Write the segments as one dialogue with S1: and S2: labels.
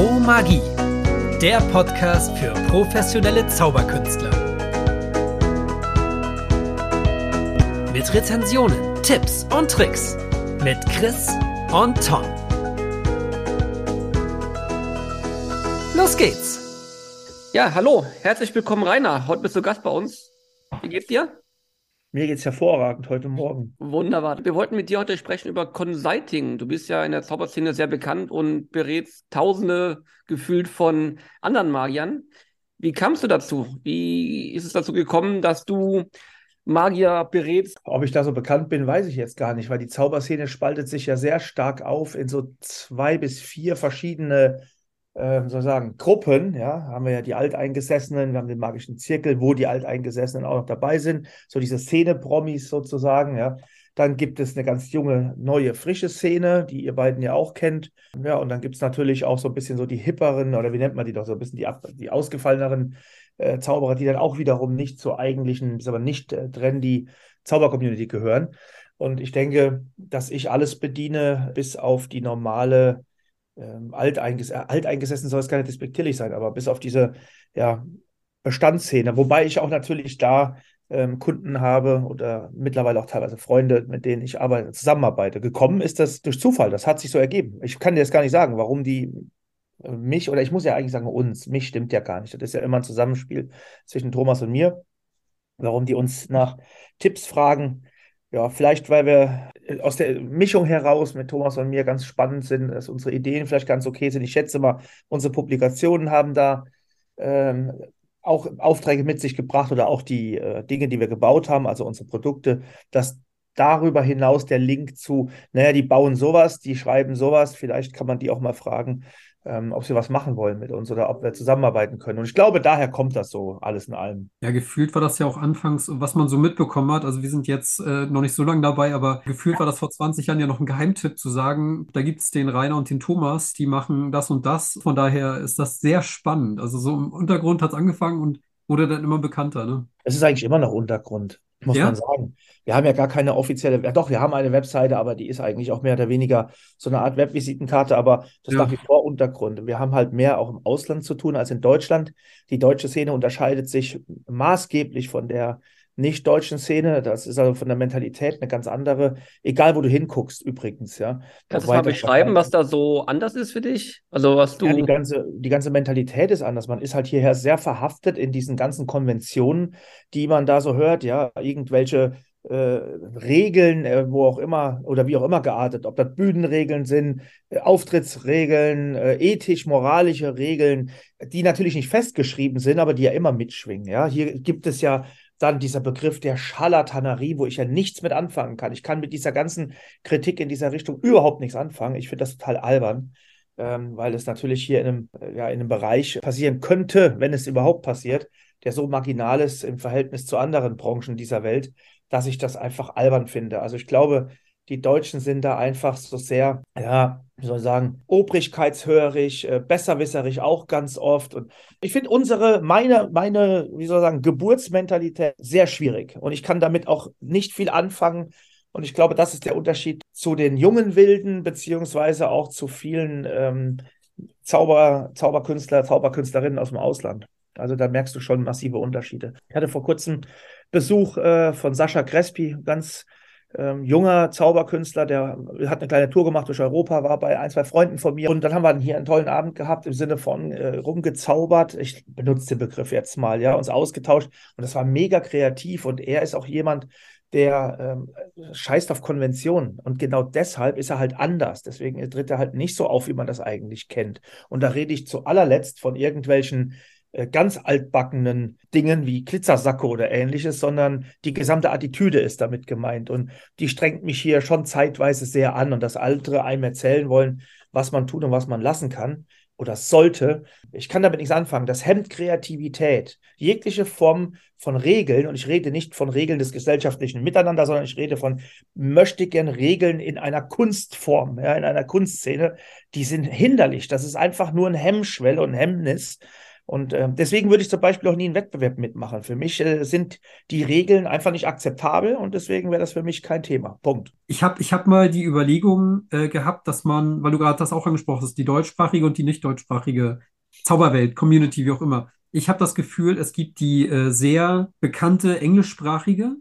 S1: Pro Magie, der Podcast für professionelle Zauberkünstler. Mit Rezensionen, Tipps und Tricks mit Chris und Tom. Los geht's!
S2: Ja, hallo, herzlich willkommen, Rainer. Heute bist du Gast bei uns. Wie geht's dir?
S3: Mir geht's hervorragend heute Morgen.
S2: Wunderbar. Wir wollten mit dir heute sprechen über Consulting. Du bist ja in der Zauberszene sehr bekannt und berätst Tausende gefühlt von anderen Magiern. Wie kamst du dazu? Wie ist es dazu gekommen, dass du Magier berätst?
S3: Ob ich da so bekannt bin, weiß ich jetzt gar nicht, weil die Zauberszene spaltet sich ja sehr stark auf in so zwei bis vier verschiedene ähm, soll sagen, Gruppen, ja, haben wir ja die Alteingesessenen, wir haben den magischen Zirkel, wo die Alteingesessenen auch noch dabei sind, so diese Szene-Promis sozusagen, ja. Dann gibt es eine ganz junge, neue, frische Szene, die ihr beiden ja auch kennt. Ja, und dann gibt es natürlich auch so ein bisschen so die hipperen, oder wie nennt man die doch, so ein bisschen die, die ausgefalleneren äh, Zauberer, die dann auch wiederum nicht zur eigentlichen, aber nicht äh, trendy Zauber-Community gehören. Und ich denke, dass ich alles bediene, bis auf die normale ähm, alteinges alteingesessen soll es gar nicht despektierlich sein, aber bis auf diese ja, Bestandsszene, wobei ich auch natürlich da ähm, Kunden habe oder mittlerweile auch teilweise Freunde, mit denen ich arbeite, zusammenarbeite. Gekommen ist das durch Zufall, das hat sich so ergeben. Ich kann dir jetzt gar nicht sagen, warum die äh, mich, oder ich muss ja eigentlich sagen uns, mich stimmt ja gar nicht. Das ist ja immer ein Zusammenspiel zwischen Thomas und mir, warum die uns nach Tipps fragen, ja, vielleicht, weil wir äh, aus der Mischung heraus mit Thomas und mir ganz spannend sind, dass unsere Ideen vielleicht ganz okay sind. Ich schätze mal, unsere Publikationen haben da ähm, auch Aufträge mit sich gebracht oder auch die äh, Dinge, die wir gebaut haben, also unsere Produkte, dass darüber hinaus der Link zu, naja, die bauen sowas, die schreiben sowas, vielleicht kann man die auch mal fragen, ähm, ob sie was machen wollen mit uns oder ob wir zusammenarbeiten können. Und ich glaube, daher kommt das so alles in allem.
S4: Ja, gefühlt war das ja auch anfangs, was man so mitbekommen hat. Also wir sind jetzt äh, noch nicht so lange dabei, aber gefühlt war das vor 20 Jahren ja noch ein Geheimtipp zu sagen, da gibt es den Rainer und den Thomas, die machen das und das. Von daher ist das sehr spannend. Also so im Untergrund hat es angefangen und wurde dann immer bekannter. Ne?
S3: Es ist eigentlich immer noch Untergrund muss ja? man sagen. Wir haben ja gar keine offizielle, ja doch, wir haben eine Webseite, aber die ist eigentlich auch mehr oder weniger so eine Art Webvisitenkarte, aber das ja. nach wie vor Untergrund. Wir haben halt mehr auch im Ausland zu tun als in Deutschland. Die deutsche Szene unterscheidet sich maßgeblich von der nicht-deutschen Szene. Das ist also von der Mentalität eine ganz andere. Egal, wo du hinguckst, übrigens, ja.
S2: Kannst du mal beschreiben, was da so anders ist für dich? Also was du.
S3: Ja, die ganze, die ganze Mentalität ist anders. Man ist halt hierher sehr verhaftet in diesen ganzen Konventionen, die man da so hört, ja, irgendwelche äh, Regeln, äh, wo auch immer oder wie auch immer geartet, ob das Bühnenregeln sind, äh, Auftrittsregeln, äh, ethisch-moralische Regeln, die natürlich nicht festgeschrieben sind, aber die ja immer mitschwingen. Ja, hier gibt es ja dann dieser Begriff der Scharlatanerie, wo ich ja nichts mit anfangen kann. Ich kann mit dieser ganzen Kritik in dieser Richtung überhaupt nichts anfangen. Ich finde das total albern, ähm, weil es natürlich hier in einem, äh, ja, in einem Bereich passieren könnte, wenn es überhaupt passiert, der so marginal ist im Verhältnis zu anderen Branchen dieser Welt, dass ich das einfach albern finde. Also ich glaube, die Deutschen sind da einfach so sehr, ja, wie soll ich sagen, obrigkeitshörig, äh, besserwisserig auch ganz oft. Und ich finde unsere, meine, meine, wie soll ich sagen, Geburtsmentalität sehr schwierig. Und ich kann damit auch nicht viel anfangen. Und ich glaube, das ist der Unterschied zu den jungen Wilden, beziehungsweise auch zu vielen ähm, Zauber, Zauberkünstler, Zauberkünstlerinnen aus dem Ausland. Also da merkst du schon massive Unterschiede. Ich hatte vor kurzem Besuch äh, von Sascha Crespi, ganz ähm, junger Zauberkünstler, der hat eine kleine Tour gemacht durch Europa, war bei ein, zwei Freunden von mir. Und dann haben wir hier einen tollen Abend gehabt im Sinne von äh, rumgezaubert. Ich benutze den Begriff jetzt mal, ja, uns ausgetauscht. Und das war mega kreativ. Und er ist auch jemand, der ähm, scheißt auf Konventionen. Und genau deshalb ist er halt anders. Deswegen tritt er halt nicht so auf, wie man das eigentlich kennt. Und da rede ich zu allerletzt von irgendwelchen ganz altbackenen Dingen wie Glitzersacke oder ähnliches, sondern die gesamte Attitüde ist damit gemeint. Und die strengt mich hier schon zeitweise sehr an und das Altere einem erzählen wollen, was man tut und was man lassen kann oder sollte. Ich kann damit nichts anfangen. Das hemmt Kreativität. Jegliche Form von Regeln, und ich rede nicht von Regeln des gesellschaftlichen Miteinander, sondern ich rede von möchtigen Regeln in einer Kunstform, ja, in einer Kunstszene, die sind hinderlich. Das ist einfach nur ein Hemmschwelle und Hemmnis Und äh, deswegen würde ich zum Beispiel auch nie einen Wettbewerb mitmachen. Für mich äh, sind die Regeln einfach nicht akzeptabel und deswegen wäre das für mich kein Thema. Punkt.
S4: Ich habe ich hab mal die Überlegung äh, gehabt, dass man, weil du gerade das auch angesprochen hast, die deutschsprachige und die nicht deutschsprachige Zauberwelt, Community, wie auch immer. Ich habe das Gefühl, es gibt die äh, sehr bekannte englischsprachige.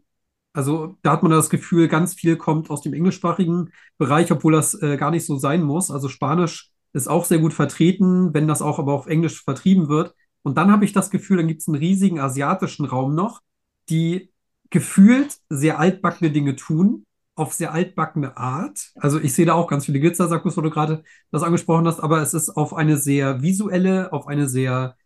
S4: Also da hat man das Gefühl, ganz viel kommt aus dem englischsprachigen Bereich, obwohl das äh, gar nicht so sein muss. Also Spanisch ist auch sehr gut vertreten, wenn das auch aber auf Englisch vertrieben wird. Und dann habe ich das Gefühl, dann gibt es einen riesigen asiatischen Raum noch, die gefühlt sehr altbackene Dinge tun, auf sehr altbackene Art. Also ich sehe da auch ganz viele Glitzersackos, wo du gerade das angesprochen hast, aber es ist auf eine sehr visuelle, auf eine sehr,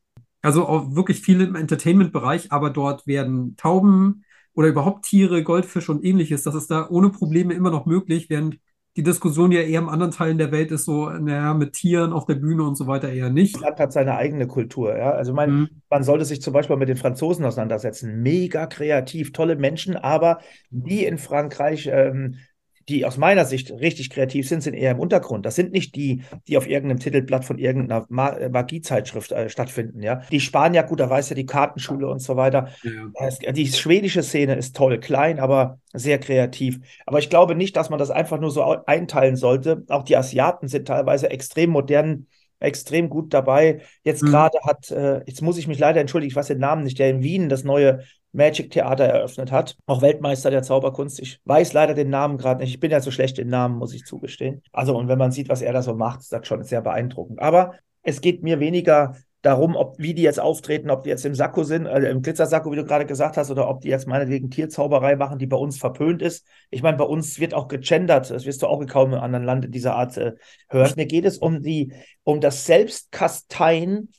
S4: also auch wirklich viel im Entertainment-Bereich, aber dort werden Tauben oder überhaupt Tiere, Goldfische und ähnliches, das ist da ohne Probleme immer noch möglich, während die Diskussion ja eher im anderen Teilen der Welt ist so, naja, mit Tieren auf der Bühne und so weiter eher nicht. Das
S3: Land hat seine eigene Kultur, ja. Also mein, mhm. man sollte sich zum Beispiel mit den Franzosen auseinandersetzen. Mega kreativ, tolle Menschen, aber die in Frankreich ähm, die aus meiner Sicht richtig kreativ sind, sind eher im Untergrund. Das sind nicht die, die auf irgendeinem Titelblatt von irgendeiner äh, Magiezeitschrift äh, stattfinden. Ja, die Spanier, gut, da weiß ja die Kartenschule und so weiter. Ja. Die schwedische Szene ist toll, klein, aber sehr kreativ. Aber ich glaube nicht, dass man das einfach nur so einteilen sollte. Auch die Asiaten sind teilweise extrem modern extrem gut dabei. Jetzt mhm. gerade hat, äh, jetzt muss ich mich leider entschuldigen, ich weiß den Namen nicht, der in Wien das neue Magic Theater eröffnet hat. Auch Weltmeister der Zauberkunst. Ich weiß leider den Namen gerade nicht. Ich bin ja so schlecht im Namen, muss ich zugestehen. Also, und wenn man sieht, was er da so macht, ist das schon sehr beeindruckend. Aber es geht mir weniger darum, ob wie die jetzt auftreten, ob die jetzt im Sakko sind, äh, im Glitzersakko, wie du gerade gesagt hast, oder ob die jetzt meinetwegen Tierzauberei machen, die bei uns verpönt ist. Ich meine, bei uns wird auch gegendert, das wirst du auch kaum in anderen Land dieser Art äh, hören. Mir geht es um die, um das Selbstkasteien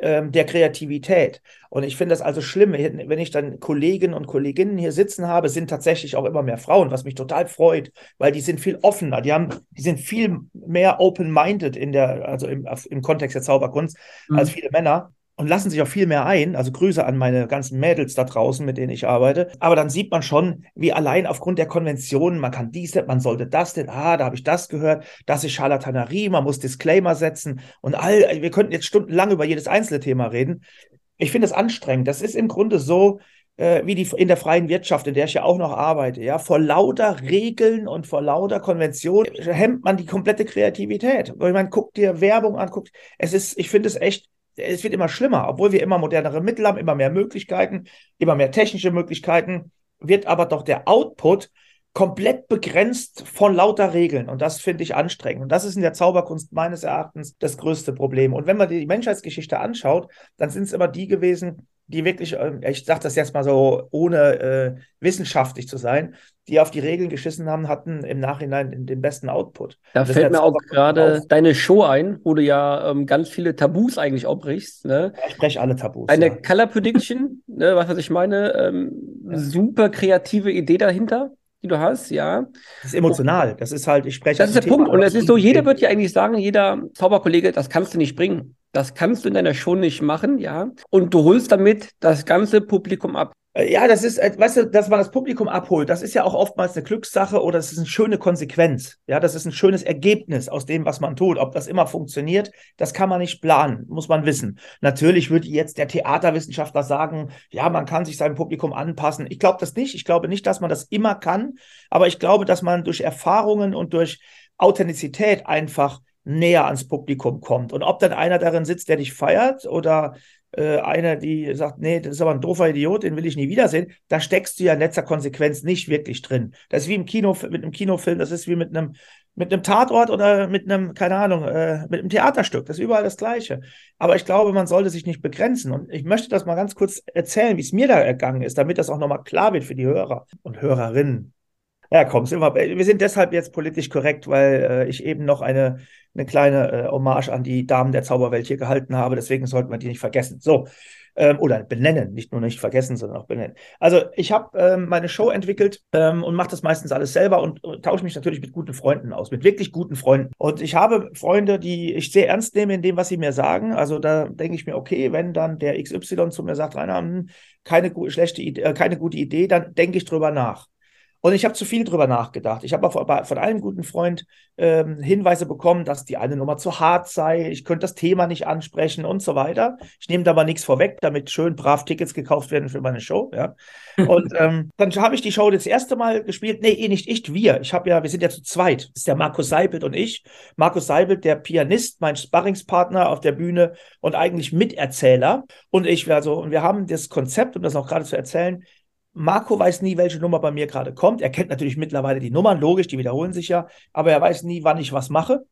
S3: ähm, der Kreativität. Und ich finde das also schlimm, wenn ich dann Kollegen und Kolleginnen hier sitzen habe, sind tatsächlich auch immer mehr Frauen, was mich total freut, weil die sind viel offener, die haben, die sind viel mehr open-minded in der, also im, im Kontext der Zauberkunst mhm. als viele Männer und lassen sich auch viel mehr ein. Also Grüße an meine ganzen Mädels da draußen, mit denen ich arbeite. Aber dann sieht man schon, wie allein aufgrund der Konventionen, man kann dies, man sollte das denn, ah, da habe ich das gehört, das ist Charlatanerie, man muss Disclaimer setzen und all, wir könnten jetzt stundenlang über jedes einzelne Thema reden. Ich finde es anstrengend. Das ist im Grunde so, äh, wie die in der freien Wirtschaft, in der ich ja auch noch arbeite, ja, vor lauter Regeln und vor lauter Konventionen hemmt man die komplette Kreativität. Ich meine, guck dir Werbung an, guck, es ist, ich finde es echt es wird immer schlimmer, obwohl wir immer modernere Mittel haben, immer mehr Möglichkeiten, immer mehr technische Möglichkeiten, wird aber doch der Output komplett begrenzt von lauter Regeln. Und das finde ich anstrengend. Und das ist in der Zauberkunst meines Erachtens das größte Problem. Und wenn man die Menschheitsgeschichte anschaut, dann sind es immer die gewesen, die wirklich, ähm, ich sage das jetzt mal so, ohne äh, wissenschaftlich zu sein, die auf die Regeln geschissen haben, hatten im Nachhinein den besten Output.
S2: Da fällt mir auch gerade deine Show ein, wo du ja ähm, ganz viele Tabus eigentlich aufbrichst. Ne?
S3: Ja, ich spreche alle Tabus.
S2: Eine ja. Color Prediction, ne, was, was ich meine, ähm, ja. super kreative Idee dahinter die du hast, ja.
S3: Das ist emotional. Das ist halt, ich spreche.
S2: Das ist der Thema, Punkt. Und es ist so, jeder wird ja eigentlich sagen, jeder Zauberkollege, das kannst du nicht bringen. Das kannst du in deiner Show nicht machen, ja. Und du holst damit das ganze Publikum ab.
S3: Äh, ja, das ist, äh, weißt du, dass man das Publikum abholt, das ist ja auch oftmals eine Glückssache oder das ist eine schöne Konsequenz. Ja, das ist ein schönes Ergebnis aus dem, was man tut. Ob das immer funktioniert, das kann man nicht planen, muss man wissen. Natürlich würde jetzt der Theaterwissenschaftler sagen, ja, man kann sich seinem Publikum anpassen. Ich glaube das nicht. Ich glaube nicht, dass man das immer kann, aber ich glaube, dass man durch Erfahrungen und durch Authentizität einfach näher ans Publikum kommt. Und ob dann einer darin sitzt, der dich feiert oder äh, einer, die sagt, nee, das ist aber ein doofer Idiot, den will ich nie wiedersehen, da steckst du ja in letzter Konsequenz nicht wirklich drin. Das ist wie im Kino, mit einem Kinofilm, das ist wie mit einem, mit einem Tatort oder mit einem, keine Ahnung, äh, mit einem Theaterstück. Das ist überall das Gleiche. Aber ich glaube, man sollte sich nicht begrenzen. Und ich möchte das mal ganz kurz erzählen, wie es mir da ergangen ist, damit das auch nochmal klar wird für die Hörer und Hörerinnen. Ja, komm, sind wir, sind deshalb jetzt politisch korrekt, weil äh, ich eben noch eine eine kleine äh, Hommage an die Damen der Zauberwelt hier gehalten habe. Deswegen sollten wir die nicht vergessen. So, ähm, oder benennen, nicht nur nicht vergessen, sondern auch benennen. Also ich habe ähm, meine Show entwickelt ähm, und mache das meistens alles selber und, und tausche mich natürlich mit guten Freunden aus, mit wirklich guten Freunden. Und ich habe Freunde, die ich sehr ernst nehme in dem, was sie mir sagen. Also da denke ich mir, okay, wenn dann der XY zu mir sagt, Rainer, hm, keine, schlechte Idee, äh, keine gute Idee, dann denke ich drüber nach. Und ich habe zu viel drüber nachgedacht. Ich habe von einem guten Freund ähm, Hinweise bekommen, dass die eine Nummer zu hart sei, ich könnte das Thema nicht ansprechen und so weiter. Ich nehme da aber nichts vorweg, damit schön brav Tickets gekauft werden für meine Show. Ja. Und ähm, dann habe ich die Show das erste Mal gespielt. Nee, eh nicht ich, wir. Ich habe ja, wir sind ja zu zweit. Das ist der Markus Seibelt und ich. Markus Seibelt, der Pianist, mein Sparringspartner auf der Bühne und eigentlich Miterzähler. Und ich, also, und wir haben das Konzept, um das auch gerade zu erzählen, Marco weiß nie, welche Nummer bei mir gerade kommt. Er kennt natürlich mittlerweile die Nummern, logisch, die wiederholen sich ja, aber er weiß nie, wann ich was mache.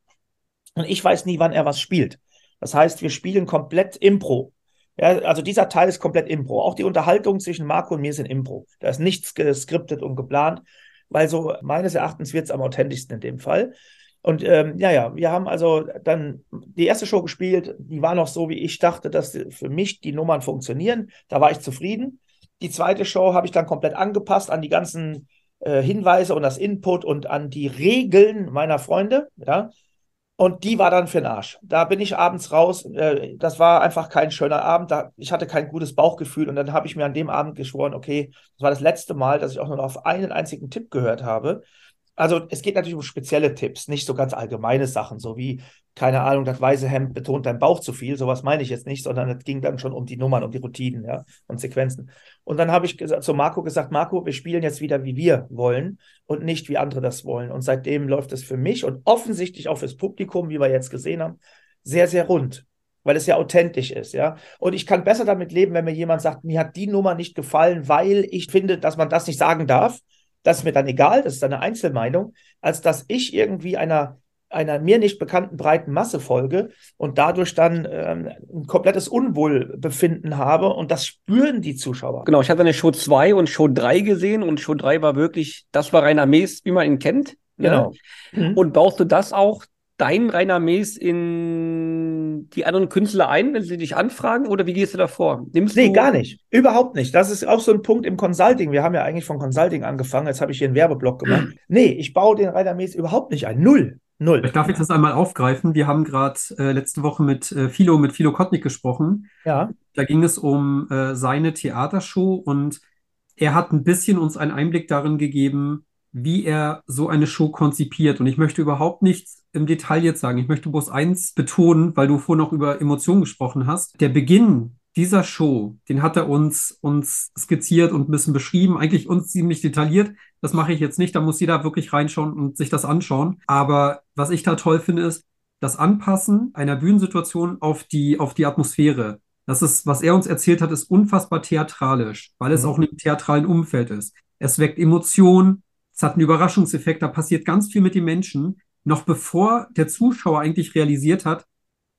S3: Und ich weiß nie, wann er was spielt. Das heißt, wir spielen komplett Impro. Ja, also dieser Teil ist komplett Impro. Auch die Unterhaltung zwischen Marco und mir sind Impro. Da ist nichts geskriptet und geplant, weil so meines Erachtens wird es am authentischsten in dem Fall. Und ähm, ja, ja, wir haben also dann die erste Show gespielt, die war noch so, wie ich dachte, dass für mich die Nummern funktionieren. Da war ich zufrieden. Die zweite Show habe ich dann komplett angepasst an die ganzen äh, Hinweise und das Input und an die Regeln meiner Freunde. Ja. Und die war dann für den Arsch. Da bin ich abends raus. Äh, das war einfach kein schöner Abend. Da, ich hatte kein gutes Bauchgefühl. Und dann habe ich mir an dem Abend geschworen, okay, das war das letzte Mal, dass ich auch nur noch auf einen einzigen Tipp gehört habe. Also es geht natürlich um spezielle Tipps, nicht so ganz allgemeine Sachen, so wie, keine Ahnung, das weiße Hemd betont dein Bauch zu viel, sowas meine ich jetzt nicht, sondern es ging dann schon um die Nummern, um die Routinen, ja, und Sequenzen. Und dann habe ich zu Marco gesagt, Marco, wir spielen jetzt wieder, wie wir wollen und nicht, wie andere das wollen. Und seitdem läuft es für mich und offensichtlich auch fürs Publikum, wie wir jetzt gesehen haben, sehr, sehr rund weil es ja authentisch ist, ja. Und ich kann besser damit leben, wenn mir jemand sagt, mir hat die Nummer nicht gefallen, weil ich finde, dass man das nicht sagen darf, das ist mir dann egal, das ist eine Einzelmeinung, als dass ich irgendwie einer, einer mir nicht bekannten breiten Masse folge und dadurch dann ähm, ein komplettes Unwohlbefinden habe und das spüren die Zuschauer.
S2: Genau, ich hatte eine Show 2 und Show 3 gesehen und Show 3 war wirklich, das war Rainer Mees, wie man ihn kennt.
S3: Ne? Genau.
S2: Mhm. Und baust du das auch dein Rainer Mees in die anderen Künstler ein, wenn sie dich anfragen oder wie gehst du da vor?
S3: Nimmst nee, gar nicht. Überhaupt nicht. Das ist auch so ein Punkt im Consulting. Wir haben ja eigentlich von Consulting angefangen. Jetzt habe ich hier einen Werbeblock gemacht. nee, ich baue den Rainer Mees überhaupt nicht ein. Null. Null.
S4: Ich darf jetzt das einmal aufgreifen. Wir haben gerade äh, letzte Woche mit äh, Philo, mit Philo Kottnick gesprochen.
S3: Ja.
S4: Da ging es um äh, seine Theatershow und er hat ein bisschen uns einen Einblick darin gegeben, wie er so eine Show konzipiert. Und ich möchte überhaupt nichts im Detail jetzt sagen. Ich möchte bloß eins betonen, weil du vorhin noch über Emotionen gesprochen hast. Der Beginn dieser Show, den hat er uns, uns skizziert und ein bisschen beschrieben, eigentlich uns ziemlich detailliert. Das mache ich jetzt nicht, da muss jeder wirklich reinschauen und sich das anschauen. Aber was ich da toll finde, ist das Anpassen einer Bühnensituation auf die, auf die Atmosphäre. Das ist, was er uns erzählt hat, ist unfassbar theatralisch, weil es mhm. auch in einem theatralen Umfeld ist. Es weckt Emotionen, es hat einen Überraschungseffekt, da passiert ganz viel mit den Menschen, noch bevor der Zuschauer eigentlich realisiert hat,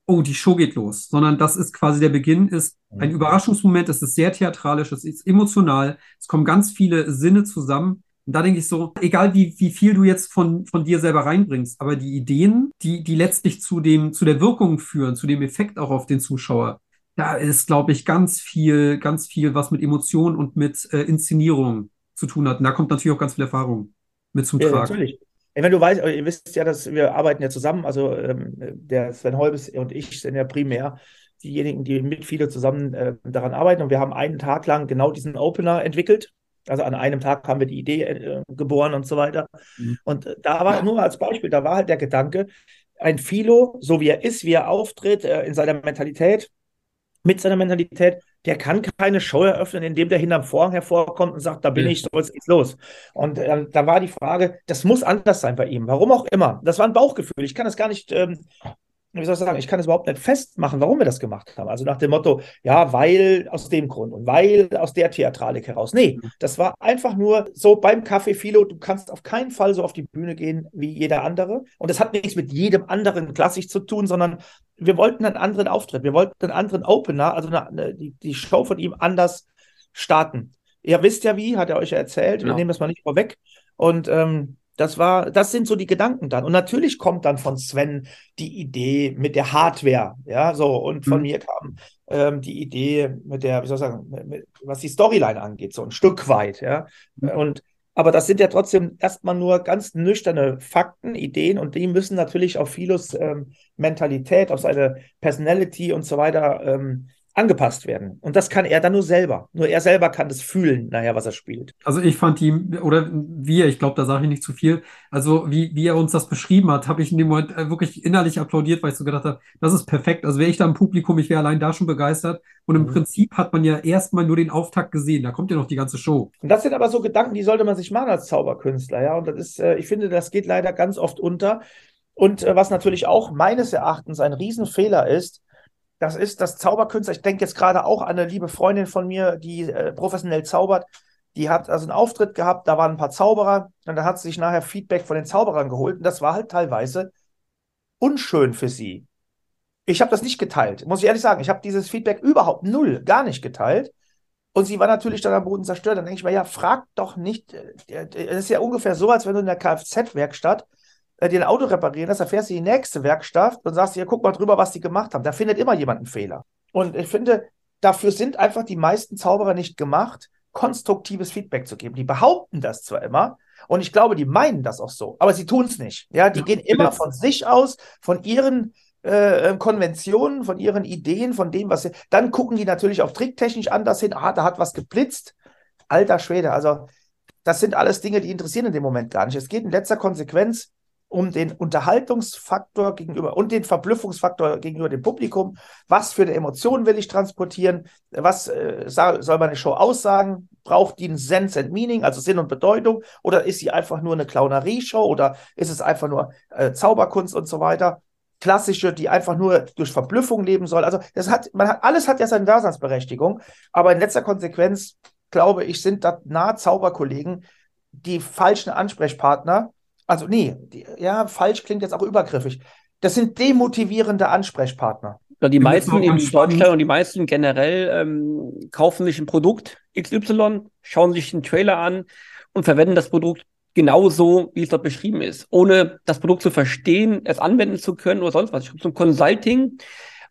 S4: oh, die Show geht los, sondern das ist quasi der Beginn, ist ein. Überraschungsmoment, es ist sehr theatralisch, es ist emotional, es kommen ganz viele Sinne zusammen. Und da denke ich so, egal wie, wie viel du jetzt von, von dir selber reinbringst, aber die Ideen, die, die letztlich zu dem, zu der Wirkung führen, zu dem Effekt auch auf den Zuschauer, da ist, glaube ich, ganz viel, ganz viel, was mit Emotionen und mit äh, Inszenierung zu tun hat. Und da kommt natürlich auch ganz viel Erfahrung mit zum ja, Tragen. Natürlich.
S3: Ich meine, du weißt, ihr wisst ja, dass wir arbeiten ja zusammen. Also ähm, der Sven Holbes und ich sind ja primär diejenigen, die mit viele zusammen äh, daran arbeiten. Und wir haben einen Tag lang genau diesen Opener entwickelt. Also an einem Tag haben wir die Idee äh, geboren und so weiter. Mhm. Und da war nur als Beispiel, da war halt der Gedanke, ein Philo, so wie er ist, wie er auftritt, äh, in seiner Mentalität, mit seiner Mentalität, der kann keine Show eröffnen, indem der hinterm Vorhang hervorkommt und sagt, da bin ja. ich, so jetzt geht's los. Und äh, da war die Frage, das muss anders sein bei ihm. Warum auch immer. Das war ein Bauchgefühl. Ich kann das gar nicht ähm, wie soll ich sagen, ich kann es überhaupt nicht festmachen, warum wir das gemacht haben. Also nach dem Motto, ja, weil aus dem Grund und weil aus der Theatralik heraus. Nee, mhm. das war einfach nur so beim Café Philo, du kannst auf keinen Fall so auf die Bühne gehen wie jeder andere. Und das hat nichts mit jedem anderen klassisch zu tun, sondern wir wollten einen anderen Auftritt, wir wollten einen anderen Opener, also eine, eine, die, die Show von ihm anders starten. Ihr wisst ja wie, hat er euch ja erzählt, wir ja. nehmen das mal nicht vorweg. Und ähm, das war, das sind so die Gedanken dann. Und natürlich kommt dann von Sven die Idee mit der Hardware, ja, so. Und von mhm. mir kam ähm, die Idee mit der, wie soll ich sagen, mit, was die Storyline angeht, so ein Stück weit, ja. Mhm. Und aber das sind ja trotzdem erstmal nur ganz nüchterne Fakten, Ideen und die müssen natürlich auf Philos ähm, Mentalität, auf seine Personality und so weiter ähm, angepasst werden. Und das kann er dann nur selber. Nur er selber kann das fühlen, nachher, was er spielt.
S4: Also ich fand die, oder wir, ich glaube, da sage ich nicht zu viel. Also wie, wie er uns das beschrieben hat, habe ich in dem Moment äh, wirklich innerlich applaudiert, weil ich so gedacht habe, das ist perfekt. Also wäre ich da im Publikum, ich wäre allein da schon begeistert. Und im mhm. Prinzip hat man ja erstmal nur den Auftakt gesehen. Da kommt ja noch die ganze Show.
S3: Und das sind aber so Gedanken, die sollte man sich machen als Zauberkünstler, ja. Und das ist, äh, ich finde, das geht leider ganz oft unter. Und äh, was natürlich auch meines Erachtens ein Riesenfehler ist, das ist das Zauberkünstler. Ich denke jetzt gerade auch an eine liebe Freundin von mir, die äh, professionell zaubert. Die hat also einen Auftritt gehabt, da waren ein paar Zauberer und da hat sie sich nachher Feedback von den Zauberern geholt und das war halt teilweise unschön für sie. Ich habe das nicht geteilt, muss ich ehrlich sagen. Ich habe dieses Feedback überhaupt null, gar nicht geteilt. Und sie war natürlich dann am Boden zerstört. Dann denke ich mir, ja, frag doch nicht. Äh, es ist ja ungefähr so, als wenn du in der Kfz-Werkstatt äh, dir ein Auto reparieren lässt, dann fährst du in die nächste Werkstatt und sagst dir, guck mal drüber, was die gemacht haben. Da findet immer jemand einen Fehler. Und ich finde, dafür sind einfach die meisten Zauberer nicht gemacht, konstruktives Feedback zu geben. Die behaupten das zwar immer, und ich glaube, die meinen das auch so, aber sie tun es nicht. Ja, die gehen immer von sich aus, von ihren äh, äh, Konventionen, von ihren Ideen, von dem, was sie. Dann gucken die natürlich auch tricktechnisch anders hin. Ah, da hat was geblitzt. Alter Schwede, also das sind alles Dinge, die interessieren in dem Moment gar nicht. Es geht in letzter Konsequenz um den Unterhaltungsfaktor gegenüber und den Verblüffungsfaktor gegenüber dem Publikum. Was für eine Emotion will ich transportieren? Was äh, soll meine Show aussagen? Braucht die einen Sense and Meaning, also Sinn und Bedeutung? Oder ist sie einfach nur eine Clownerie-Show? Oder ist es einfach nur äh, Zauberkunst und so weiter? Klassische, die einfach nur durch Verblüffung leben soll. Also das hat, man hat, alles hat ja seine Daseinsberechtigung, aber in letzter Konsequenz, glaube ich, sind da nahe Zauberkollegen die falschen Ansprechpartner also nee, die, ja, falsch klingt jetzt auch übergriffig. Das sind demotivierende Ansprechpartner.
S2: Ja, die meisten in Deutschland und die meisten generell ähm, kaufen sich ein Produkt XY, schauen sich den Trailer an und verwenden das Produkt genauso, wie es dort beschrieben ist, ohne das Produkt zu verstehen, es anwenden zu können oder sonst was. Ich glaube, zum Consulting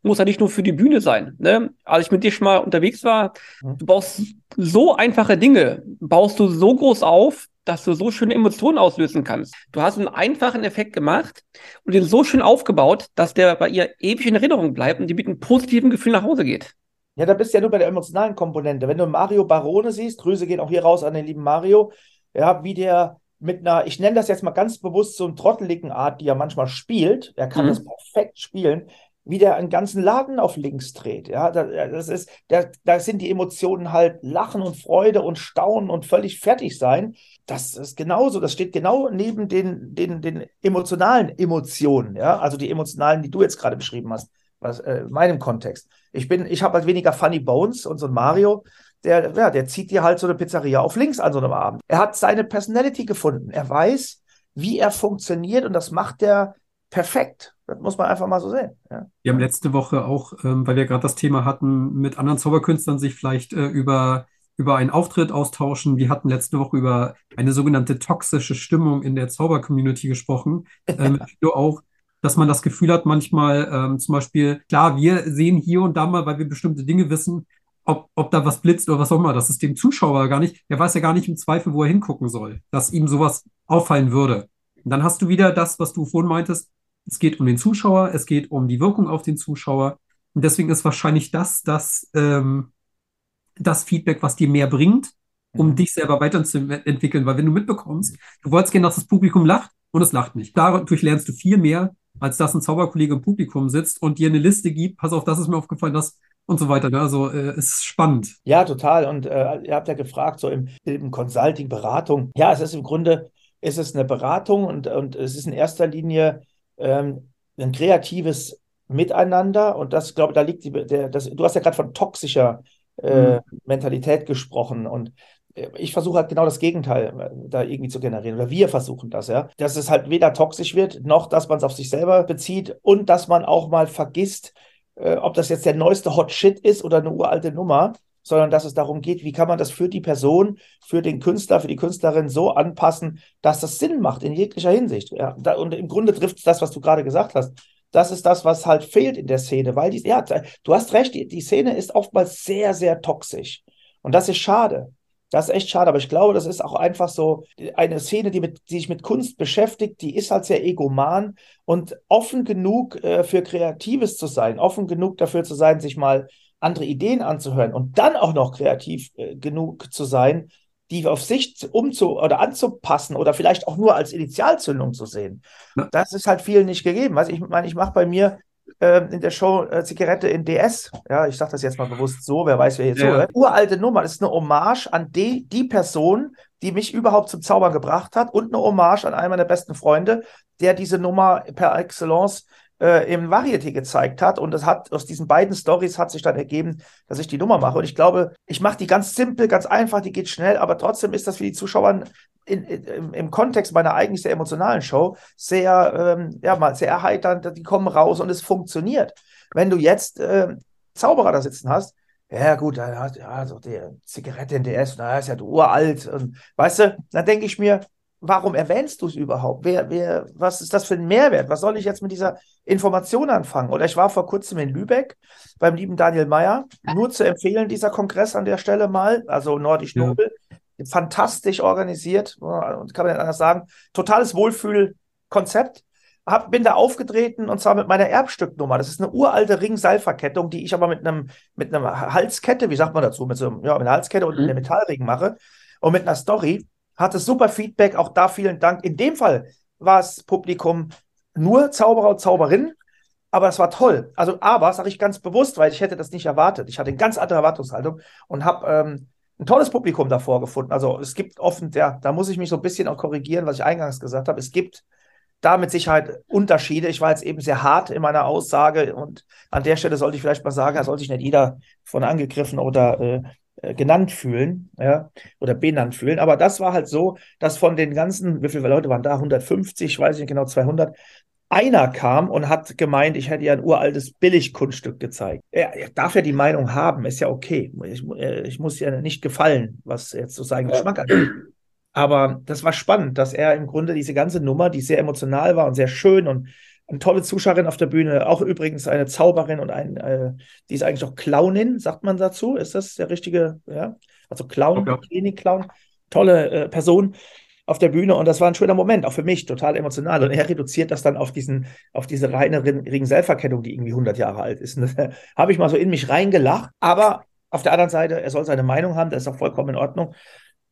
S2: muss ja nicht nur für die Bühne sein. Ne? Als ich mit dir schon mal unterwegs war, mhm. du baust so einfache Dinge, baust du so groß auf, dass du so schöne Emotionen auslösen kannst. Du hast einen einfachen Effekt gemacht und den so schön aufgebaut, dass der bei ihr ewig in Erinnerung bleibt und die mit einem positiven Gefühl nach Hause geht.
S3: Ja, da bist du ja nur bei der emotionalen Komponente. Wenn du Mario Barone siehst, Grüße gehen auch hier raus an den lieben Mario, ja, wie der mit einer, ich nenne das jetzt mal ganz bewusst so einen trotteligen Art, die er manchmal spielt, er kann mhm. das perfekt spielen, wie der einen ganzen Laden auf links dreht. Ja, das ist, da, da sind die Emotionen halt Lachen und Freude und Staunen und völlig fertig sein. Das ist genauso, das steht genau neben den, den, den emotionalen Emotionen, ja, also die emotionalen, die du jetzt gerade beschrieben hast, was äh, in meinem Kontext. Ich bin, ich habe halt weniger Funny Bones und so ein Mario, der, ja, der zieht dir halt so eine Pizzeria auf links an so einem Abend. Er hat seine Personality gefunden. Er weiß, wie er funktioniert und das macht er perfekt. Das muss man einfach mal so sehen. Ja.
S4: Wir haben letzte Woche auch, ähm, weil wir gerade das Thema hatten, mit anderen Zauberkünstlern sich vielleicht äh, über, über einen Auftritt austauschen. Wir hatten letzte Woche über eine sogenannte toxische Stimmung in der Zauber-Community gesprochen. Ähm, auch, dass man das Gefühl hat, manchmal ähm, zum Beispiel, klar, wir sehen hier und da mal, weil wir bestimmte Dinge wissen, ob, ob da was blitzt oder was auch immer. Das ist dem Zuschauer gar nicht, der weiß ja gar nicht im Zweifel, wo er hingucken soll, dass ihm sowas auffallen würde. Und dann hast du wieder das, was du vorhin meintest, es geht um den Zuschauer, es geht um die Wirkung auf den Zuschauer. Und deswegen ist wahrscheinlich das das, ähm, das Feedback, was dir mehr bringt, um mhm. dich selber weiterzuentwickeln. Weil wenn du mitbekommst, du wolltest gerne, dass das Publikum lacht und es lacht nicht. Dadurch lernst du viel mehr, als dass ein Zauberkollege im Publikum sitzt und dir eine Liste gibt. Pass auf, das ist mir aufgefallen, das und so weiter. Ne? Also äh, es ist spannend.
S3: Ja, total. Und äh, ihr habt ja gefragt, so im, im Consulting, Beratung. Ja, es ist im Grunde, ist es eine Beratung und, und es ist in erster Linie ähm, ein kreatives Miteinander und das, glaube ich, da liegt die, der, das, du hast ja gerade von toxischer äh, mhm. Mentalität gesprochen und äh, ich versuche halt genau das Gegenteil äh, da irgendwie zu generieren. Oder wir versuchen das, ja. Dass es halt weder toxisch wird, noch dass man es auf sich selber bezieht und dass man auch mal vergisst, äh, ob das jetzt der neueste Hot Shit ist oder eine uralte Nummer, sondern dass es darum geht, wie kann man das für die Person, für den Künstler, für die Künstlerin so anpassen, dass das Sinn macht in jeglicher Hinsicht. Ja, und im Grunde trifft es das, was du gerade gesagt hast. Das ist das, was halt fehlt in der Szene, weil die, ja, du hast recht, die, die Szene ist oftmals sehr, sehr toxisch. Und das ist schade. Das ist echt schade, aber ich glaube, das ist auch einfach so eine Szene, die, mit, die sich mit Kunst beschäftigt, die ist halt sehr egoman und offen genug äh, für Kreatives zu sein, offen genug dafür zu sein, sich mal andere Ideen anzuhören und dann auch noch kreativ äh, genug zu sein, die auf sich umzu oder anzupassen oder vielleicht auch nur als Initialzündung zu sehen. Ja. Das ist halt vielen nicht gegeben. Also ich meine, ich mache bei mir äh, in der Show äh, Zigarette in DS, ja, ich sage das jetzt mal bewusst so, wer weiß, wer jetzt ja. so Uralte Nummer, das ist eine Hommage an die, die Person, die mich überhaupt zum Zaubern gebracht hat und eine Hommage an einen meiner besten Freunde, der diese Nummer per Excellence äh, im Varieté gezeigt hat. Und das hat aus diesen beiden Stories hat sich dann ergeben, dass ich die Nummer mache. Und ich glaube, ich mache die ganz simpel, ganz einfach, die geht schnell, aber trotzdem ist das für die Zuschauer in, in, im Kontext meiner eigentlich sehr emotionalen Show sehr, ähm, ja, mal sehr erheiternd. Die kommen raus und es funktioniert. Wenn du jetzt äh, Zauberer da sitzen hast, ja, gut, dann hat ja so der Zigarette in DS, na, ist ja uralt. Und weißt du, dann denke ich mir, warum erwähnst du es überhaupt? Wer, wer, was ist das für ein Mehrwert? Was soll ich jetzt mit dieser Information anfangen? Oder ich war vor kurzem in Lübeck beim lieben Daniel Meyer. Nur zu empfehlen, dieser Kongress an der Stelle mal, also Nordisch Nobel. Ja. Fantastisch organisiert, kann man nicht anders sagen. Totales Wohlfühlkonzept. Hab, bin da aufgetreten und zwar mit meiner Erbstücknummer. Das ist eine uralte Ringseilverkettung, die ich aber mit einem mit einer Halskette, wie sagt man dazu, mit so ja, mit einer Halskette und mhm. einem Metallring mache und mit einer Story hatte super Feedback. Auch da vielen Dank. In dem Fall war das Publikum nur Zauberer und Zauberinnen, aber es war toll. Also, aber, sage ich ganz bewusst, weil ich hätte das nicht erwartet. Ich hatte eine ganz andere Erwartungshaltung und habe ähm, ein tolles Publikum davor gefunden. Also es gibt offen, ja, da muss ich mich so ein bisschen auch korrigieren, was ich eingangs gesagt habe. Es gibt da mit Sicherheit Unterschiede. Ich war jetzt eben sehr hart in meiner Aussage und an der Stelle sollte ich vielleicht mal sagen, da sollte sich nicht jeder von angegriffen oder äh, äh, genannt fühlen, ja, oder benannt fühlen. Aber das war halt so, dass von den ganzen, wie viele Leute waren da? 150, ich weiß nicht genau, 200. Einer kam und hat gemeint, ich hätte ja ein uraltes Billigkunststück gezeigt. Er, er darf ja die Meinung haben, ist ja okay. Ich, äh, ich muss ja nicht gefallen, was jetzt so seinen Geschmack angeht. Aber das war spannend, dass er im Grunde diese ganze Nummer, die sehr emotional war und sehr schön und eine tolle Zuschauerin auf der Bühne, auch übrigens eine Zauberin und ein, äh, die ist eigentlich auch Clownin, sagt man dazu. Ist das der richtige, ja? Also Clown, okay. Klinik-Clown, tolle äh, Person auf der Bühne und das war ein schöner Moment, auch für mich, total emotional. Und er reduziert das dann auf diesen, auf diese reine Ring-Selferkennung, die irgendwie 100 Jahre alt ist. Und das habe ich mal so in mich reingelacht. Aber auf der anderen Seite, er soll seine Meinung haben, das ist auch vollkommen in Ordnung.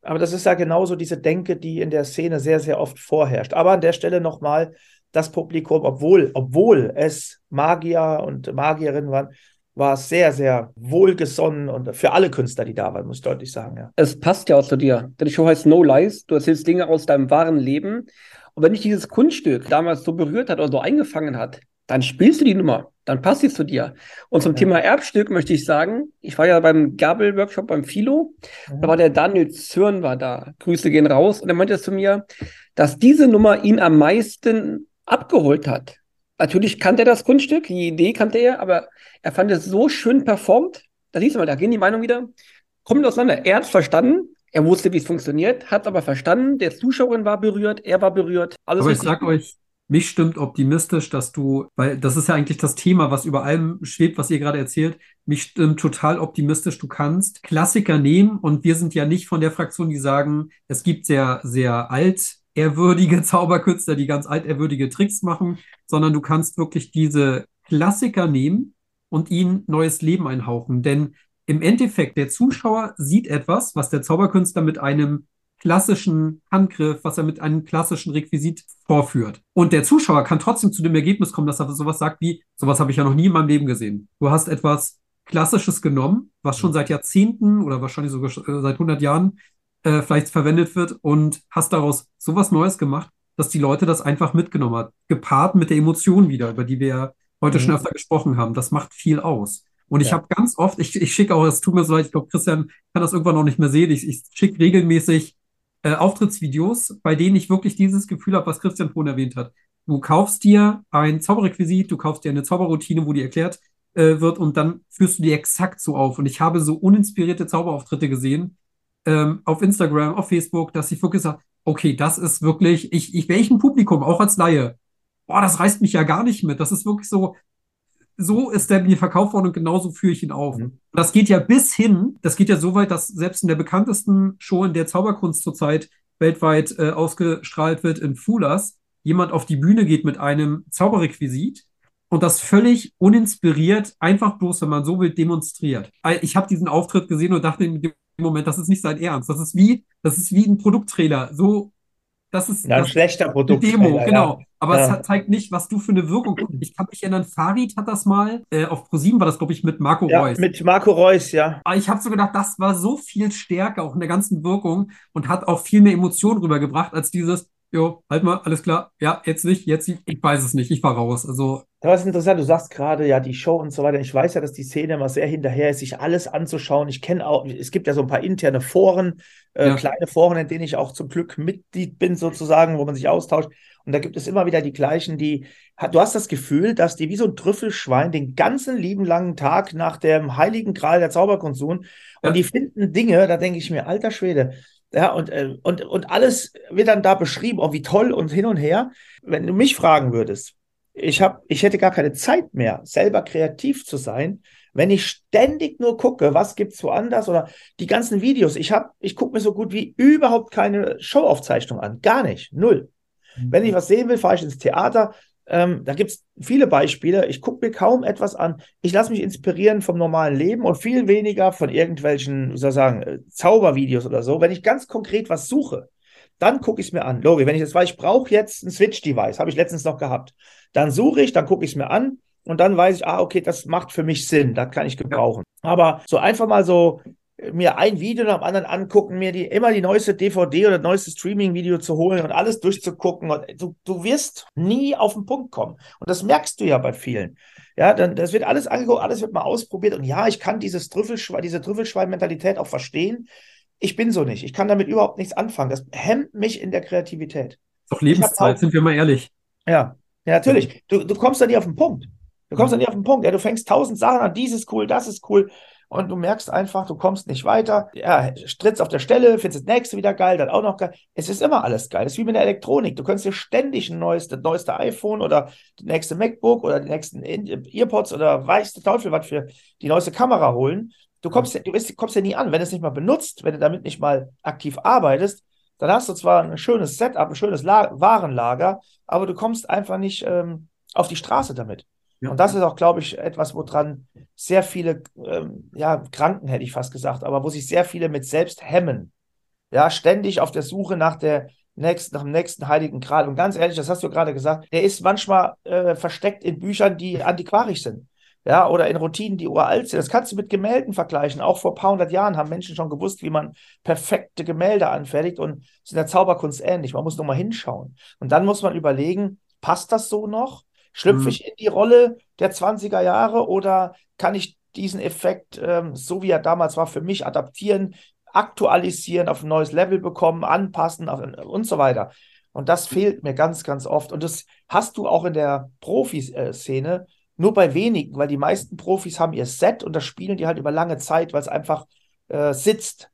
S3: Aber das ist ja genauso diese Denke, die in der Szene sehr, sehr oft vorherrscht. Aber an der Stelle nochmal, das Publikum, obwohl, obwohl es Magier und Magierinnen waren, war es sehr, sehr wohlgesonnen und für alle Künstler, die da waren, muss ich deutlich sagen. Ja.
S2: Es passt ja auch zu dir. Denn die Show heißt No Lies. Du erzählst Dinge aus deinem wahren Leben. Und wenn dich dieses Kunststück damals so berührt hat oder so eingefangen hat, dann spielst du die Nummer. Dann passt sie zu dir. Und zum ja. Thema Erbstück möchte ich sagen, ich war ja beim Gabel-Workshop beim Philo. Mhm. Da war der Daniel Zürn war da. Grüße gehen raus. Und er meinte zu mir, dass diese Nummer ihn am meisten abgeholt hat. Natürlich kannte er das Kunststück, die Idee kannte er, aber er fand es so schön performt. Da siehst du mal, da gehen die Meinungen wieder kommen auseinander. Er hat es verstanden, er wusste, wie es funktioniert, hat aber verstanden, der Zuschauerin war berührt, er war berührt.
S4: Alles aber ich sag euch, mich stimmt optimistisch, dass du, weil das ist ja eigentlich das Thema, was über allem schwebt, was ihr gerade erzählt. Mich stimmt total optimistisch. Du kannst Klassiker nehmen und wir sind ja nicht von der Fraktion, die sagen, es gibt sehr, sehr alt ehrwürdige Zauberkünstler, die ganz altehrwürdige Tricks machen, sondern du kannst wirklich diese Klassiker nehmen und ihnen neues Leben einhauchen. Denn im Endeffekt, der Zuschauer sieht etwas, was der Zauberkünstler mit einem klassischen Handgriff, was er mit einem klassischen Requisit vorführt. Und der Zuschauer kann trotzdem zu dem Ergebnis kommen, dass er sowas sagt wie, sowas habe ich ja noch nie in meinem Leben gesehen. Du hast etwas Klassisches genommen, was schon seit Jahrzehnten oder wahrscheinlich sogar äh, seit 100 Jahren äh, vielleicht verwendet wird und hast daraus sowas Neues gemacht, dass die Leute das einfach mitgenommen hat. Gepaart mit der Emotion wieder, über die wir ja heute mhm. schon öfter gesprochen haben. Das macht viel aus. Und ich ja. habe ganz oft, ich, ich schicke auch, es tut mir so leid, ich glaube, Christian kann das irgendwann noch nicht mehr sehen. Ich, ich schicke regelmäßig äh, Auftrittsvideos, bei denen ich wirklich dieses Gefühl habe, was Christian vorhin erwähnt hat. Du kaufst dir ein Zauberrequisit, du kaufst dir eine Zauberroutine, wo die erklärt äh, wird und dann führst du die exakt so auf. Und ich habe so uninspirierte Zauberauftritte gesehen, ähm, auf Instagram, auf Facebook, dass ich wirklich sage, okay, das ist wirklich, ich, ich welchem Publikum, auch als Laie, boah, das reißt mich ja gar nicht mit. Das ist wirklich so, so ist der mir verkauft worden und genauso führe ich ihn auf. Mhm. Das geht ja bis hin, das geht ja so weit, dass selbst in der bekanntesten Show in der Zauberkunst zurzeit weltweit äh, ausgestrahlt wird in Fulas, jemand auf die Bühne geht mit einem Zauberrequisit und das völlig uninspiriert, einfach bloß, wenn man so will, demonstriert. Ich habe diesen Auftritt gesehen und dachte in dem Moment, das ist nicht sein Ernst. Das ist wie, das ist wie ein Produkttrailer. So, das ist
S3: Ja, ein
S4: das
S3: schlechter
S4: eine
S3: Produkttrailer,
S4: Demo,
S3: ja.
S4: genau. Aber es
S3: Ja.
S4: hat, zeigt nicht, was du für eine Wirkung. Ich kann mich erinnern, Farid hat das mal, äh, auf ProSieben war das, glaube ich, mit Marco
S3: Ja,
S4: Reus.
S3: mit Marco Reus, ja.
S4: Aber ich habe so gedacht, das war so viel stärker, auch in der ganzen Wirkung und hat auch viel mehr Emotionen rübergebracht, als dieses, jo, halt mal, alles klar, ja, jetzt nicht, jetzt nicht, ich weiß es nicht, ich war raus. Also,
S3: Das ist interessant, du sagst gerade, ja, die Show und so weiter. Ich weiß ja, dass die Szene immer sehr hinterher ist, sich alles anzuschauen. Ich kenne auch, es gibt ja so ein paar interne Foren, äh,
S4: Ja.
S3: kleine Foren, in denen ich auch zum Glück Mitglied bin, sozusagen, wo man sich austauscht. Und da gibt es immer wieder die gleichen, die, du hast das Gefühl, dass die wie so ein Trüffelschwein den ganzen lieben langen Tag nach dem heiligen Gral der Zauberkunst suchen. Und
S4: Ja.
S3: die finden Dinge, da denke ich mir, alter Schwede. Ja, und, äh, und, und alles wird dann da beschrieben, oh, wie toll und hin und her. Wenn du mich fragen würdest, ich hab, ich hätte gar keine Zeit mehr, selber kreativ zu sein, wenn ich ständig nur gucke, was gibt's woanders oder die ganzen Videos. Ich hab, ich gucke mir so gut wie überhaupt keine Showaufzeichnung an. Gar nicht. Null. Wenn ich was sehen will, fahre ich ins Theater. Ähm, da gibt's viele Beispiele. Ich gucke mir kaum etwas an. Ich lasse mich inspirieren vom normalen Leben und viel weniger von irgendwelchen, wie soll ich sagen, äh, Zaubervideos oder so. Wenn ich ganz konkret was suche, dann gucke ich es mir an. Logisch, wenn ich jetzt weiß, ich brauche jetzt ein Switch-Device, habe ich letztens noch gehabt. Dann suche ich, dann gucke ich es mir an und dann weiß ich, ah, okay, das macht für mich Sinn, das kann ich gebrauchen. Aber so einfach mal so mir ein Video nach dem anderen angucken, mir die immer die neueste DVD oder das neueste Streaming-Video zu holen und alles durchzugucken. Und du, du wirst nie auf den Punkt kommen. Und das merkst du ja bei vielen. Ja, dann das wird alles angeguckt, alles wird mal ausprobiert. Und ja, ich kann dieses Trüffelschwein, diese Trüffelschwein-Mentalität auch verstehen. Ich bin so nicht. Ich kann damit überhaupt nichts anfangen. Das hemmt mich in der Kreativität.
S4: doch Lebenszeit,
S3: auch-
S4: sind wir mal ehrlich.
S3: Ja, ja, natürlich. Du, du kommst da nie auf den Punkt. Du kommst da nie auf den Punkt. Ja, du fängst tausend Sachen an, dies ist cool, das ist cool. Und du merkst einfach, du kommst nicht weiter. Ja, trittst auf der Stelle, findest das nächste wieder geil, dann auch noch geil. Es ist immer alles geil. Es ist wie mit der Elektronik. Du könntest dir ständig ein neues, das neueste iPhone oder das nächste MacBook oder die nächsten Earpods oder weiß der Teufel was für die neueste Kamera holen. Du kommst, ja- du bist, kommst ja nie an, wenn du es nicht mal benutzt, wenn du damit nicht mal aktiv arbeitest, dann hast du zwar ein schönes Setup, ein schönes La Warenlager, aber du kommst einfach nicht ähm, auf die Straße damit.
S4: Ja.
S3: Und das ist auch, glaube ich, etwas, woran sehr viele, ähm, ja, Kranken hätte ich fast gesagt, aber wo sich sehr viele mit selbst hemmen. Ja, ständig auf der Suche nach der nächsten, nach dem nächsten heiligen Gral. Und ganz ehrlich, das hast du gerade gesagt, der ist manchmal äh, versteckt in Büchern, die antiquarisch sind. Ja, oder in Routinen, die uralt sind. Das kannst du mit Gemälden vergleichen. Auch vor ein paar hundert Jahren haben Menschen schon gewusst, wie man perfekte Gemälde anfertigt und in der Zauberkunst ähnlich. Man muss nur mal hinschauen. Und dann muss man überlegen, passt das so noch? Schlüpfe
S4: Mhm.
S3: ich in die Rolle der 20er Jahre oder kann ich diesen Effekt, ähm, so wie er damals war, für mich adaptieren, aktualisieren, auf ein neues Level bekommen, anpassen auf, und so weiter. Und das fehlt mir ganz, ganz oft. Und das hast du auch in der Profiszene nur bei wenigen, weil die meisten Profis haben ihr Set und das spielen die halt über lange Zeit, weil es einfach äh, sitzt.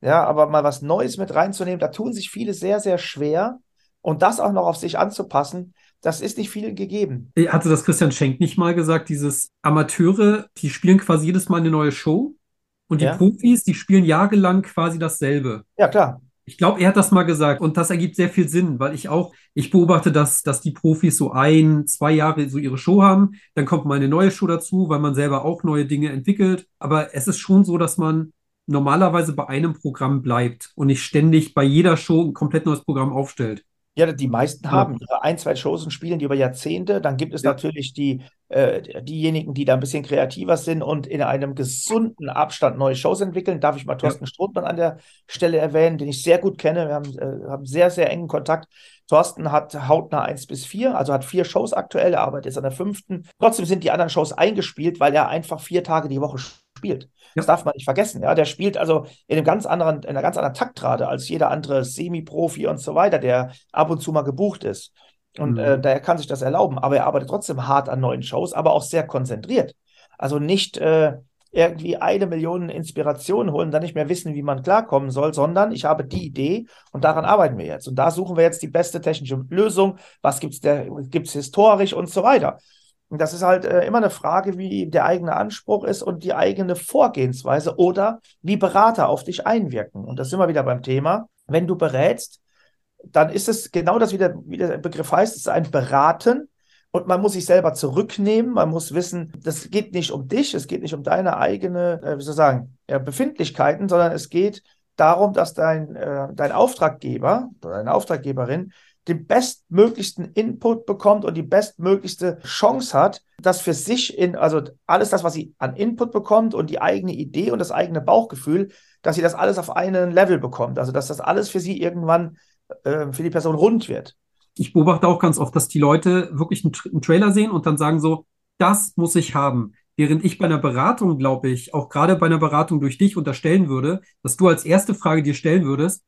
S3: Ja, aber mal was Neues mit reinzunehmen, da tun sich viele sehr, sehr schwer. Und das auch noch auf sich anzupassen, das ist nicht vielen gegeben.
S4: Hatte das Christian Schenk nicht mal gesagt, dieses Amateure, die spielen quasi jedes Mal eine neue Show und die
S3: Ja.
S4: Profis, die spielen jahrelang quasi dasselbe.
S3: Ja, klar.
S4: Ich glaube, er hat das mal gesagt und das ergibt sehr viel Sinn, weil ich auch, ich beobachte, dass, dass die Profis so ein, zwei Jahre so ihre Show haben, dann kommt mal eine neue Show dazu, weil man selber auch neue Dinge entwickelt. Aber es ist schon so, dass man normalerweise bei einem Programm bleibt und nicht ständig bei jeder Show ein komplett neues Programm aufstellt.
S3: Ja, die meisten
S4: Ja.
S3: haben ihre ein, zwei Shows und spielen die über Jahrzehnte. Dann gibt es
S4: Ja.
S3: natürlich die, äh, diejenigen, die da ein bisschen kreativer sind und in einem gesunden Abstand neue Shows entwickeln. Darf ich mal Thorsten Strothmann an der Stelle erwähnen, den ich sehr gut kenne. Wir haben, äh, haben sehr, sehr engen Kontakt. Thorsten hat hautnah 1 bis 4, also hat vier Shows aktuell. Er arbeitet jetzt an der fünften. Trotzdem sind die anderen Shows eingespielt, weil er einfach vier Tage die Woche spielt. Das
S4: Ja.
S3: darf man nicht vergessen. Ja, der spielt also in einem ganz anderen, in einer ganz anderen Taktrate als jeder andere Semi-Profi und so weiter, der ab und zu mal gebucht ist. Und
S4: Mhm.
S3: äh, daher kann sich das erlauben. Aber er arbeitet trotzdem hart an neuen Shows, aber auch sehr konzentriert. Also nicht äh, irgendwie eine Million Inspirationen holen, dann nicht mehr wissen, wie man klarkommen soll, sondern ich habe die Idee und daran arbeiten wir jetzt. Und da suchen wir jetzt die beste technische Lösung. Was gibt es gibt's historisch und so weiter. Und das ist halt äh, immer eine Frage, wie der eigene Anspruch ist und die eigene Vorgehensweise oder wie Berater auf dich einwirken. Und das sind wir wieder beim Thema. Wenn du berätst, dann ist es genau das, wie der, wie der Begriff heißt, es ist ein Beraten Und man muss sich selber zurücknehmen. Man muss wissen, das geht nicht um dich, es geht nicht um deine eigene, äh, wie soll ich sagen, ja, Befindlichkeiten, sondern es geht darum, dass dein, äh, dein Auftraggeber oder deine Auftraggeberin den bestmöglichsten Input bekommt und die bestmöglichste Chance hat, das für sich in, also alles das, was sie an Input bekommt und die eigene Idee und das eigene Bauchgefühl, dass sie das alles auf einen Level bekommt. Also dass das alles für sie irgendwann äh, für die Person rund wird.
S4: Ich beobachte auch ganz oft, dass die Leute wirklich einen, einen Trailer sehen und dann sagen so, das muss ich haben. Während ich bei einer Beratung, glaube ich, auch gerade bei einer Beratung durch dich unterstellen würde, dass du als erste Frage dir stellen würdest,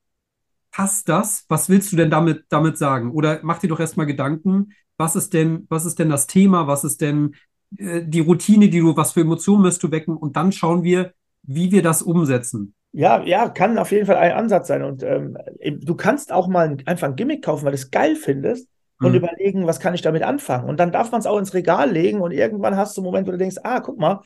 S4: passt das? Was willst du denn damit, damit sagen? Oder mach dir doch erstmal Gedanken, was ist denn, was ist denn das Thema? Was ist denn äh, die Routine, die du, was für Emotionen wirst du wecken? Und dann schauen wir, wie wir das umsetzen.
S3: Ja, ja, kann auf jeden Fall ein Ansatz sein. Und ähm, du kannst auch mal einfach ein Gimmick kaufen, weil du es geil findest und mhm. überlegen, was kann ich damit anfangen. Und dann darf man es auch ins Regal legen und irgendwann hast du einen Moment, wo du denkst, ah, guck mal,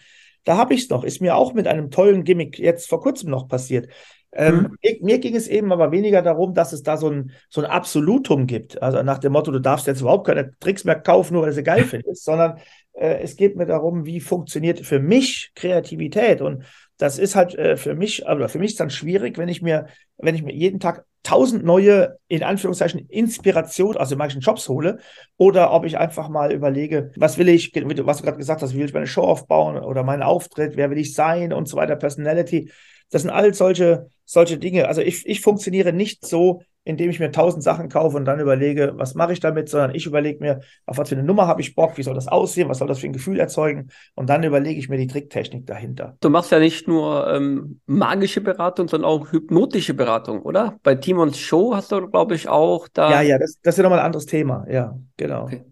S3: da habe ich es noch. Ist mir auch mit einem tollen Gimmick jetzt vor kurzem noch passiert. Ähm, mhm. mir, ging es eben aber weniger darum, dass es da so ein, so ein Absolutum gibt. Also nach dem Motto, du darfst jetzt überhaupt keine Tricks mehr kaufen, nur weil du sie geil findest, sondern äh, es geht mir darum, wie funktioniert für mich Kreativität. Und das ist halt äh, für mich, aber für mich ist dann schwierig, wenn ich mir, wenn ich mir jeden Tag tausend neue, in Anführungszeichen, Inspiration aus den manchen Jobs hole oder ob ich einfach mal überlege, was will ich, was du gerade gesagt hast, wie will ich meine Show aufbauen oder meinen Auftritt, wer will ich sein und so weiter, Personality. Das sind all solche, solche Dinge. Also ich, ich funktioniere nicht so, indem ich mir tausend Sachen kaufe und dann überlege, was mache ich damit, sondern ich überlege mir, auf was für eine Nummer habe ich Bock, wie soll das aussehen, was soll das für ein Gefühl erzeugen und dann überlege ich mir die Tricktechnik dahinter.
S2: Du machst ja nicht nur ähm, magische Beratung, sondern auch hypnotische Beratung, oder? Bei Timons Show hast du, glaube ich, auch da.
S3: Ja, ja, das, das ist ja nochmal ein anderes Thema, ja, genau. Okay.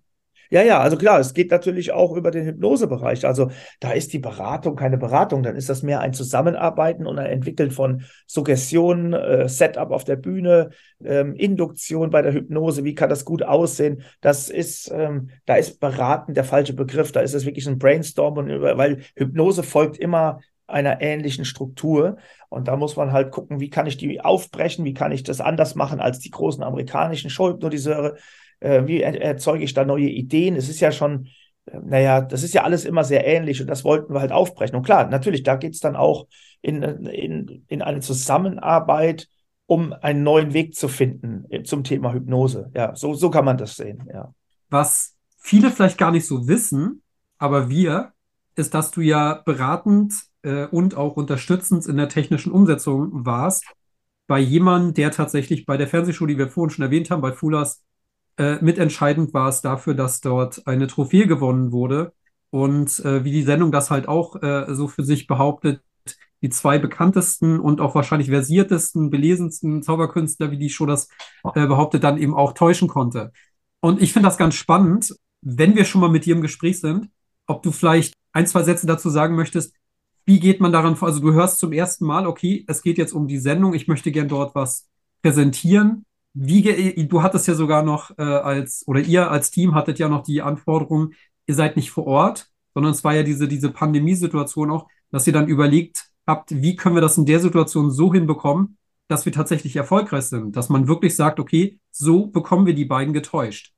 S3: Ja, ja, also klar, es geht natürlich auch über den Hypnosebereich. Also da ist die Beratung keine Beratung, dann ist das mehr ein Zusammenarbeiten und ein Entwickeln von Suggestionen, äh, Setup auf der Bühne, ähm, Induktion bei der Hypnose, wie kann das gut aussehen? Das ist, ähm, da ist beraten der falsche Begriff, da ist es wirklich ein Brainstorm, und, weil Hypnose folgt immer einer ähnlichen Struktur. Und da muss man halt gucken, wie kann ich die aufbrechen, wie kann ich das anders machen als die großen amerikanischen Showhypnotiseure äh, wie er, erzeuge ich da neue Ideen? Es ist ja schon, äh, naja, das ist ja alles immer sehr ähnlich und das wollten wir halt aufbrechen. Und klar, natürlich, da geht es dann auch in, in, in eine Zusammenarbeit, um einen neuen Weg zu finden äh, zum Thema Hypnose. Ja, so, so kann man das sehen, ja.
S4: Was viele vielleicht gar nicht so wissen, aber wir, ist, dass du ja beratend äh, und auch unterstützend in der technischen Umsetzung warst bei jemandem, der tatsächlich bei der Fernsehshow, die wir vorhin schon erwähnt haben, bei Fulas, äh, mitentscheidend war es dafür, dass dort eine Trophäe gewonnen wurde. Und äh, wie die Sendung das halt auch äh, so für sich behauptet, die zwei bekanntesten und auch wahrscheinlich versiertesten, belesensten Zauberkünstler, wie die Show das äh, behauptet, dann eben auch täuschen konnte. Und ich finde das ganz spannend, wenn wir schon mal mit dir im Gespräch sind, ob du vielleicht ein, zwei Sätze dazu sagen möchtest, wie geht man daran vor? Also du hörst zum ersten Mal, okay, es geht jetzt um die Sendung, ich möchte gern dort was präsentieren wie, du hattest ja sogar noch äh, als, oder ihr als Team hattet ja noch die Anforderung, ihr seid nicht vor Ort, sondern es war ja diese, diese Pandemiesituation auch, dass ihr dann überlegt habt, wie können wir das in der Situation so hinbekommen, dass wir tatsächlich erfolgreich sind, dass man wirklich sagt, okay, so bekommen wir die beiden getäuscht.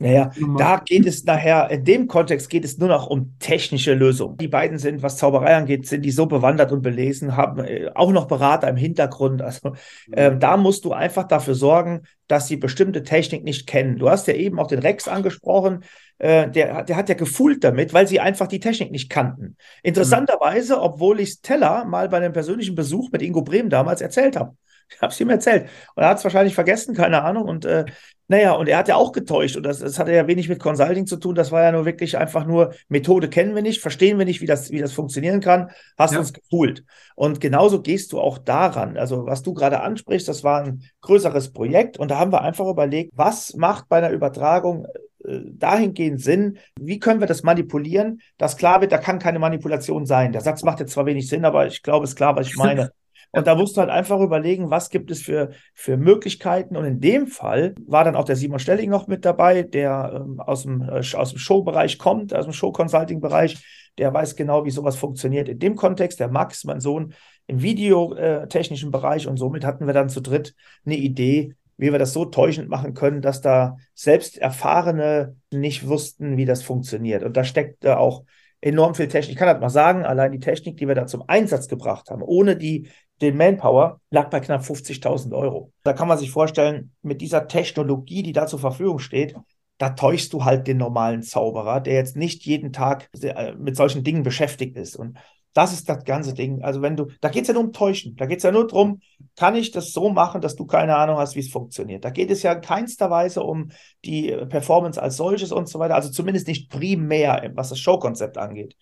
S3: Naja, da geht es nachher, in dem Kontext geht es nur noch um technische Lösungen. Die beiden sind, was Zauberei angeht, sind die so bewandert und belesen, haben äh, auch noch Berater im Hintergrund. Also äh, da musst du einfach dafür sorgen, dass sie bestimmte Technik nicht kennen. Du hast ja eben auch den Rex angesprochen, äh, der, der hat ja gefühlt damit, weil sie einfach die Technik nicht kannten. Interessanterweise, obwohl ich Teller mal bei einem persönlichen Besuch mit Ingo Brehm damals erzählt habe. Ich habe es ihm erzählt. Und er hat es wahrscheinlich vergessen, keine Ahnung. Und äh, naja, und er hat ja auch getäuscht. Und das, das hatte ja wenig mit Consulting zu tun. Das war ja nur wirklich einfach nur, Methode kennen wir nicht, verstehen wir nicht, wie das, wie das funktionieren kann. Hast ja. uns gepoolt. Und genauso gehst du auch daran. Also, was du gerade ansprichst, das war ein größeres Projekt. Und da haben wir einfach überlegt, was macht bei einer Übertragung äh, dahingehend Sinn, wie können wir das manipulieren, dass klar wird, da kann keine Manipulation sein. Der Satz macht jetzt zwar wenig Sinn, aber ich glaube, es ist klar, was ich meine. Und da musst du halt einfach überlegen, was gibt es für, für Möglichkeiten. Und in dem Fall war dann auch der Simon Stelling noch mit dabei, der ähm, aus, dem, äh, aus dem Showbereich kommt, aus dem Show-Consulting-Bereich. Der weiß genau, wie sowas funktioniert. In dem Kontext, der Max, mein Sohn, im videotechnischen Bereich. Und somit hatten wir dann zu dritt eine Idee, wie wir das so täuschend machen können, dass da selbst Erfahrene nicht wussten, wie das funktioniert. Und da steckt da auch enorm viel Technik. Ich kann das mal sagen, allein die Technik, die wir da zum Einsatz gebracht haben, ohne die, den Manpower, lag bei knapp 50.000 Euro. Da kann man sich vorstellen, mit dieser Technologie, die da zur Verfügung steht, da täuschst du halt den normalen Zauberer, der jetzt nicht jeden Tag äh, mit solchen Dingen beschäftigt ist. Und das ist das ganze Ding. Also wenn du, da geht es ja nur um Täuschen. Da geht es ja nur darum, kann ich das so machen, dass du keine Ahnung hast, wie es funktioniert. Da geht es ja in keinster Weise um die Performance als solches und so weiter. Also zumindest nicht primär, was das Showkonzept angeht.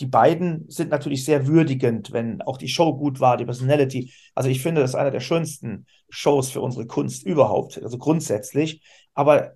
S3: Die beiden sind natürlich sehr würdigend, wenn auch die Show gut war, die Personality. Also ich finde, das ist einer der schönsten Shows für unsere Kunst überhaupt, also grundsätzlich. Aber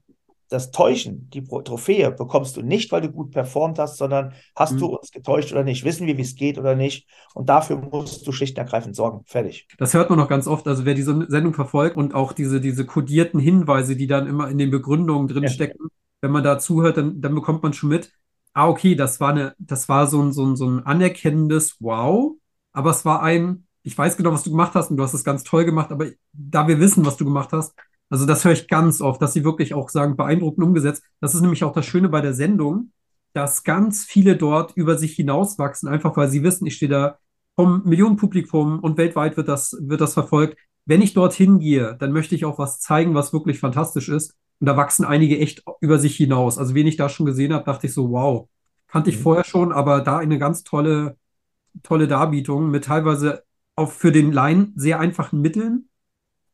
S3: das Täuschen, die Trophäe bekommst du nicht, weil du gut performt hast, sondern hast mhm. du uns getäuscht oder nicht, wissen wir, wie es geht oder nicht. Und dafür musst du schlicht und ergreifend sorgen. Fertig.
S4: Das hört man noch ganz oft. Also wer diese Sendung verfolgt und auch diese, diese kodierten Hinweise, die dann immer in den Begründungen drin ja. stecken, wenn man da zuhört, dann, dann bekommt man schon mit, ah, okay, das war eine, das war so ein, so ein, so ein anerkennendes Wow, aber es war ein, ich weiß genau, was du gemacht hast und du hast es ganz toll gemacht, aber da wir wissen, was du gemacht hast, also das höre ich ganz oft, dass sie wirklich auch sagen, beeindruckend umgesetzt. Das ist nämlich auch das Schöne bei der Sendung, dass ganz viele dort über sich hinauswachsen, einfach weil sie wissen, ich stehe da vom Millionenpublikum und weltweit wird das, wird das verfolgt. Wenn ich dorthin gehe, dann möchte ich auch was zeigen, was wirklich fantastisch ist. Und da wachsen einige echt über sich hinaus. Also wen ich da schon gesehen habe, dachte ich so, wow, kannte ich mhm. vorher schon, aber da eine ganz tolle, tolle Darbietung mit teilweise auch für den Laien sehr einfachen Mitteln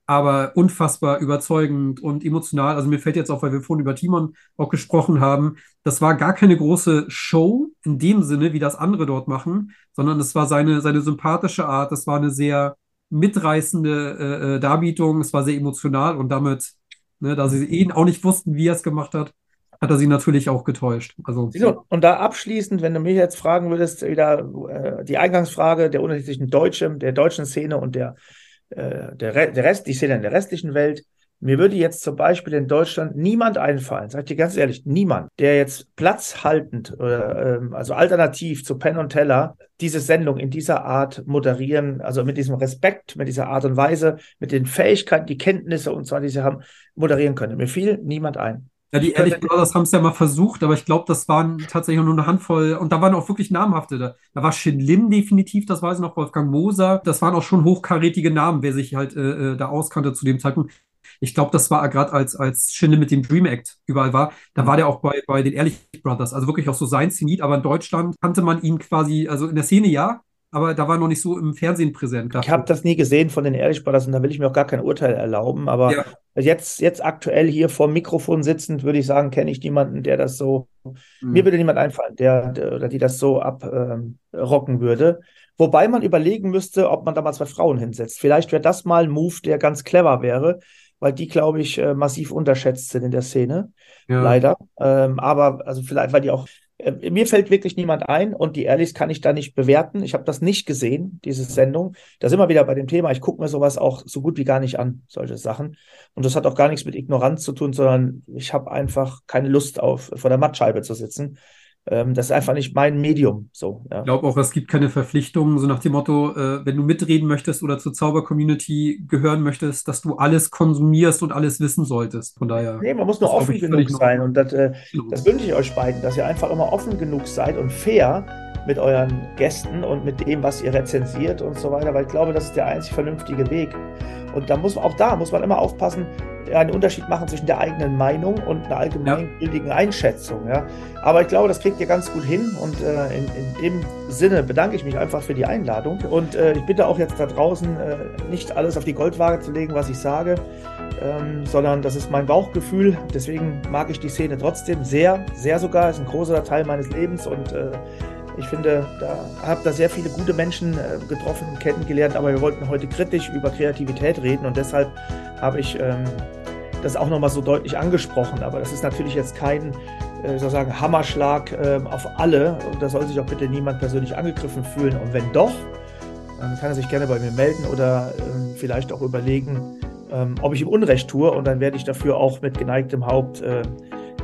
S4: aber unfassbar überzeugend und emotional. Also mir fällt jetzt auf, weil wir vorhin über Timon auch gesprochen haben, das war gar keine große Show in dem Sinne, wie das andere dort machen, sondern es war seine, seine sympathische Art, es war eine sehr mitreißende äh, äh Darbietung, es war sehr emotional und damit, ne, da sie ihn auch nicht wussten, wie er es gemacht hat, hat er sie natürlich auch getäuscht. Also,
S3: und da abschließend, wenn du mich jetzt fragen würdest, wieder äh, die Eingangsfrage der unterschiedlichen Deutschen, der deutschen Szene und der äh, der, der Rest, die Szene in der restlichen Welt. Mir würde jetzt zum Beispiel in Deutschland niemand einfallen, sag ich dir ganz ehrlich, niemand, der jetzt platzhaltend oder ähm, also alternativ zu Penn und Teller diese Sendung in dieser Art moderieren, also mit diesem Respekt, mit dieser Art und Weise, mit den Fähigkeiten, die Kenntnisse und zwar, die sie haben, moderieren können. Mir fiel niemand ein.
S4: Ja, die Ehrlich Brothers haben es ja mal versucht, aber ich glaube, das waren tatsächlich nur eine Handvoll. Und da waren auch wirklich namhafte. Da, da war Shin Lim definitiv, das weiß ich noch, Wolfgang Moser. Das waren auch schon hochkarätige Namen, wer sich halt äh, äh da auskannte zu dem Zeitpunkt. Ich glaube, das war gerade als, als Shin Lim mit dem Dream Act überall war. Da war der auch bei, bei den Ehrlich Brothers. Also wirklich auch so sein Zenit. Aber in Deutschland kannte man ihn quasi, also in der Szene ja, aber da war noch nicht so im Fernsehen präsent.
S3: Ich habe das nie gesehen von den Ehrlich Brothers und da will ich mir auch gar kein Urteil erlauben. Aber ja. jetzt, jetzt aktuell hier vor dem Mikrofon sitzend, würde ich sagen, kenne ich niemanden, der das so, mhm. mir würde niemand einfallen, der, der, oder die das so abrocken ähm, würde. Wobei man überlegen müsste, ob man da mal zwei Frauen hinsetzt. Vielleicht wäre das mal ein Move, der ganz clever wäre, weil die, glaube ich, äh, massiv unterschätzt sind in der Szene. Ja. Leider. Ähm, aber, also vielleicht, weil die auch äh, mir fällt wirklich niemand ein und die Ehrlichs kann ich da nicht bewerten. Ich habe das nicht gesehen, diese Sendung. Da sind wir wieder bei dem Thema. Ich gucke mir sowas auch so gut wie gar nicht an, solche Sachen. Und das hat auch gar nichts mit Ignoranz zu tun, sondern ich habe einfach keine Lust auf, vor der Mattscheibe zu sitzen ähm, das ist einfach nicht mein Medium. So,
S4: ja. Ich glaube auch, es gibt keine Verpflichtungen, so nach dem Motto, äh, wenn du mitreden möchtest oder zur Zauber-Community gehören möchtest, dass du alles konsumierst und alles wissen solltest. Von daher.
S3: Nee, man muss nur offen genug sein. Und das, äh, genau. das wünsche ich euch beiden, dass ihr einfach immer offen genug seid und fair mit euren Gästen und mit dem, was ihr rezensiert und so weiter, weil ich glaube, das ist der einzig vernünftige Weg. Und da muss man, auch da muss man immer aufpassen, einen Unterschied machen zwischen der eigenen Meinung und einer allgemeingültigen ja. Einschätzung. Ja. Aber ich glaube, das kriegt ihr ganz gut hin und äh, in, in, dem Sinne bedanke ich mich einfach für die Einladung und äh, ich bitte auch jetzt da draußen äh, nicht alles auf die Goldwaage zu legen, was ich sage, ähm, sondern das ist mein Bauchgefühl. Deswegen mag ich die Szene trotzdem sehr, sehr sogar. Ist ein großer Teil meines Lebens und äh, ich finde, da habe da sehr viele gute Menschen äh, getroffen und kennengelernt, aber wir wollten heute kritisch über Kreativität reden und deshalb habe ich ähm, das auch nochmal so deutlich angesprochen. Aber das ist natürlich jetzt kein äh, sozusagen Hammerschlag äh, auf alle und da soll sich auch bitte niemand persönlich angegriffen fühlen. Und wenn doch, dann kann er sich gerne bei mir melden oder äh, vielleicht auch überlegen, ähm, ob ich ihm Unrecht tue und dann werde ich dafür auch mit geneigtem Haupt äh,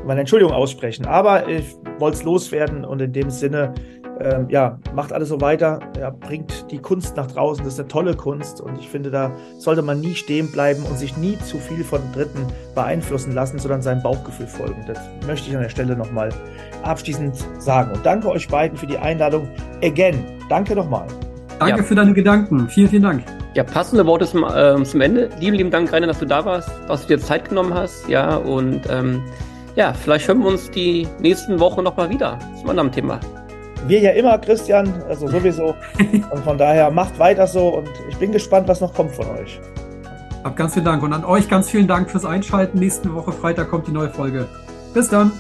S3: meine Entschuldigung aussprechen. Aber ich wollte es loswerden und in dem Sinne ähm, ja, macht alles so weiter, ja, bringt die Kunst nach draußen. Das ist eine tolle Kunst und ich finde, da sollte man nie stehen bleiben und sich nie zu viel von Dritten beeinflussen lassen, sondern seinem Bauchgefühl folgen. Das möchte ich an der Stelle nochmal abschließend sagen. Und danke euch beiden für die Einladung. Again, danke nochmal.
S4: Danke ja. für deine Gedanken. Vielen, vielen Dank.
S2: Ja, passende Worte zum, äh, zum Ende. Lieben, lieben Dank, Rainer, dass du da warst, dass du dir Zeit genommen hast. Ja, und ähm, ja, vielleicht hören wir uns die nächsten Wochen nochmal wieder zum anderen Thema.
S3: Wir ja immer, Christian, also sowieso. und von daher macht weiter so und ich bin gespannt, was noch kommt von euch.
S4: Hab ganz vielen Dank und an euch ganz vielen Dank fürs Einschalten. Nächste Woche Freitag kommt die neue Folge. Bis dann.